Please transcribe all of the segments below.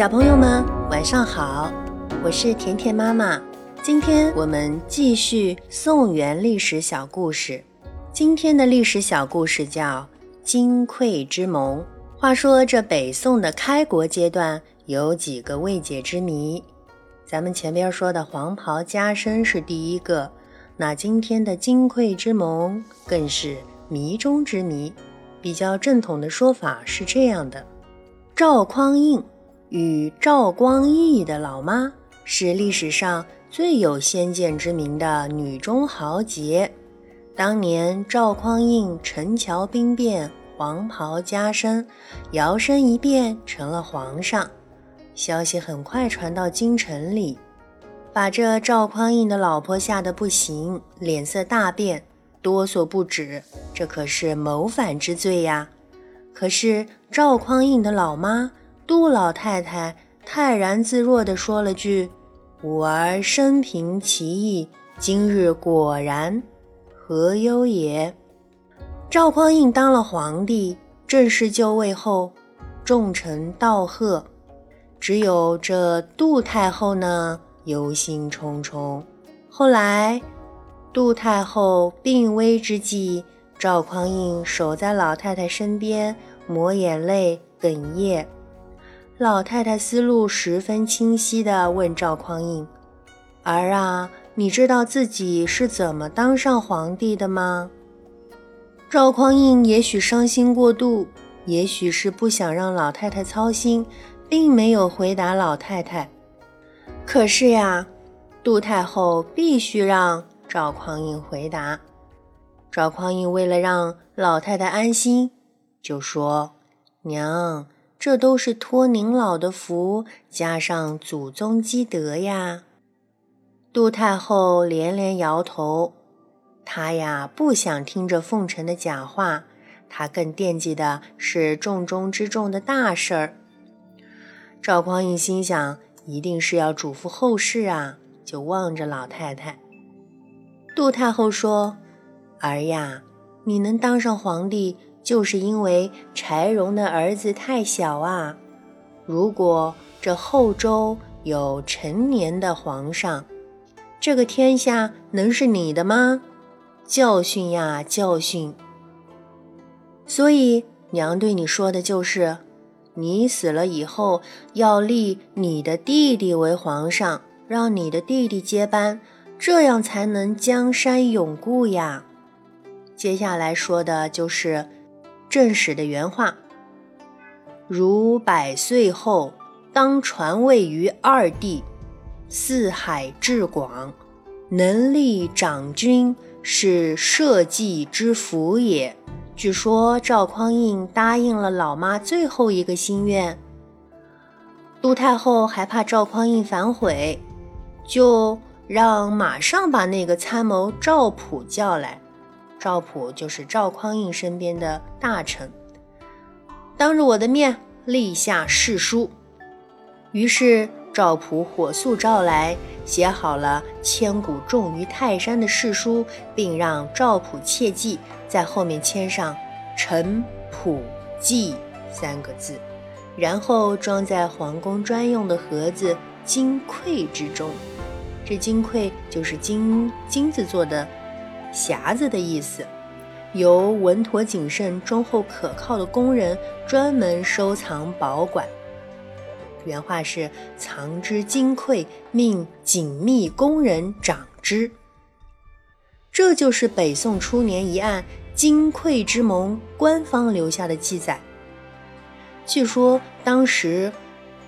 小朋友们，晚上好！我是甜甜妈妈。今天我们继续宋元历史小故事。今天的历史小故事叫金匮之盟。话说这北宋的开国阶段有几个未解之谜，咱们前边说的黄袍加身是第一个，那今天的金匮之盟更是谜中之谜。比较正统的说法是这样的：赵匡胤。与赵光义的老妈是历史上最有先见之明的女中豪杰。当年赵匡胤陈桥兵变，黄袍加身，摇身一变成了皇上。消息很快传到京城里，把这赵匡胤的老婆吓得不行，脸色大变，哆嗦不止。这可是谋反之罪呀！可是赵匡胤的老妈。杜老太太泰然自若地说了句：“吾儿生平奇异，今日果然，何忧也？”赵匡胤当了皇帝，正式就位后，众臣道贺，只有这杜太后呢，忧心忡忡。后来，杜太后病危之际，赵匡胤守在老太太身边，抹眼泪，哽咽。老太太思路十分清晰地问赵匡胤：“儿啊，你知道自己是怎么当上皇帝的吗？”赵匡胤也许伤心过度，也许是不想让老太太操心，并没有回答老太太。可是呀，杜太后必须让赵匡胤回答。赵匡胤为了让老太太安心，就说：“娘。”这都是托您老的福，加上祖宗积德呀。杜太后连连摇头，她呀不想听这奉承的假话，她更惦记的是重中之重的大事儿。赵匡胤心想，一定是要嘱咐后事啊，就望着老太太。杜太后说：“儿呀，你能当上皇帝。”就是因为柴荣的儿子太小啊！如果这后周有成年的皇上，这个天下能是你的吗？教训呀，教训！所以娘对你说的就是，你死了以后要立你的弟弟为皇上，让你的弟弟接班，这样才能江山永固呀。接下来说的就是。正史的原话：“如百岁后，当传位于二帝，四海至广，能力长君，是社稷之福也。”据说赵匡胤答应了老妈最后一个心愿。杜太后还怕赵匡胤反悔，就让马上把那个参谋赵普叫来。赵普就是赵匡胤身边的大臣，当着我的面立下誓书。于是赵普火速召来，写好了千古重于泰山的誓书，并让赵普切记，在后面签上“臣普记”三个字，然后装在皇宫专用的盒子金匮之中。这金匮就是金金子做的。匣子的意思，由稳妥谨慎、忠厚可靠的工人专门收藏保管。原话是：“藏之金匮，命紧密工人掌之。”这就是北宋初年一案金匮之盟官方留下的记载。据说当时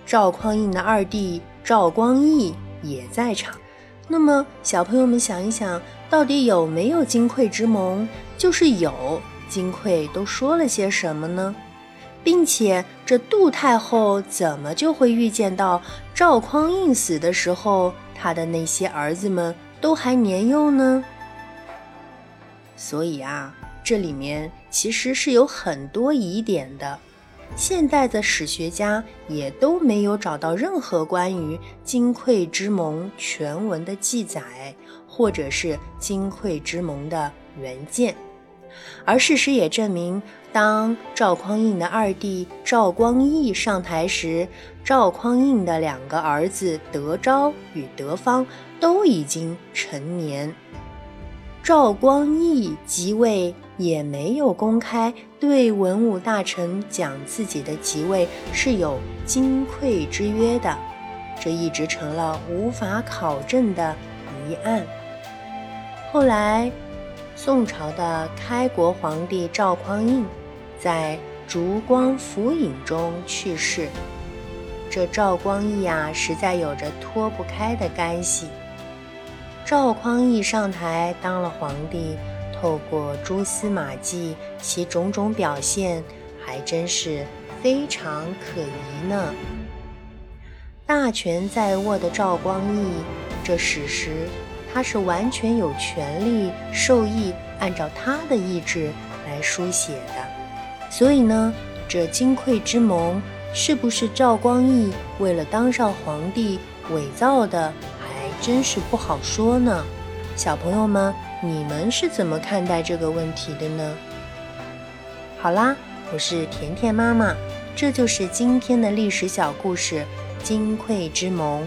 赵匡胤的二弟赵光义也在场。那么，小朋友们想一想，到底有没有金匮之盟？就是有，金匮都说了些什么呢？并且，这杜太后怎么就会预见到赵匡胤死的时候，他的那些儿子们都还年幼呢？所以啊，这里面其实是有很多疑点的。现代的史学家也都没有找到任何关于金匮之盟全文的记载，或者是金匮之盟的原件。而事实也证明，当赵匡胤的二弟赵光义上台时，赵匡胤的两个儿子德昭与德方都已经成年。赵光义即位也没有公开对文武大臣讲自己的即位是有金匮之约的，这一直成了无法考证的疑案。后来。宋朝的开国皇帝赵匡胤在烛光浮影中去世。这赵光义啊，实在有着脱不开的干系。赵匡胤上台当了皇帝，透过蛛丝马迹，其种种表现还真是非常可疑呢。大权在握的赵光义，这史实。他是完全有权利授意按照他的意志来书写的，所以呢，这金匮之盟是不是赵光义为了当上皇帝伪造的，还真是不好说呢。小朋友们，你们是怎么看待这个问题的呢？好啦，我是甜甜妈妈，这就是今天的历史小故事——金匮之盟。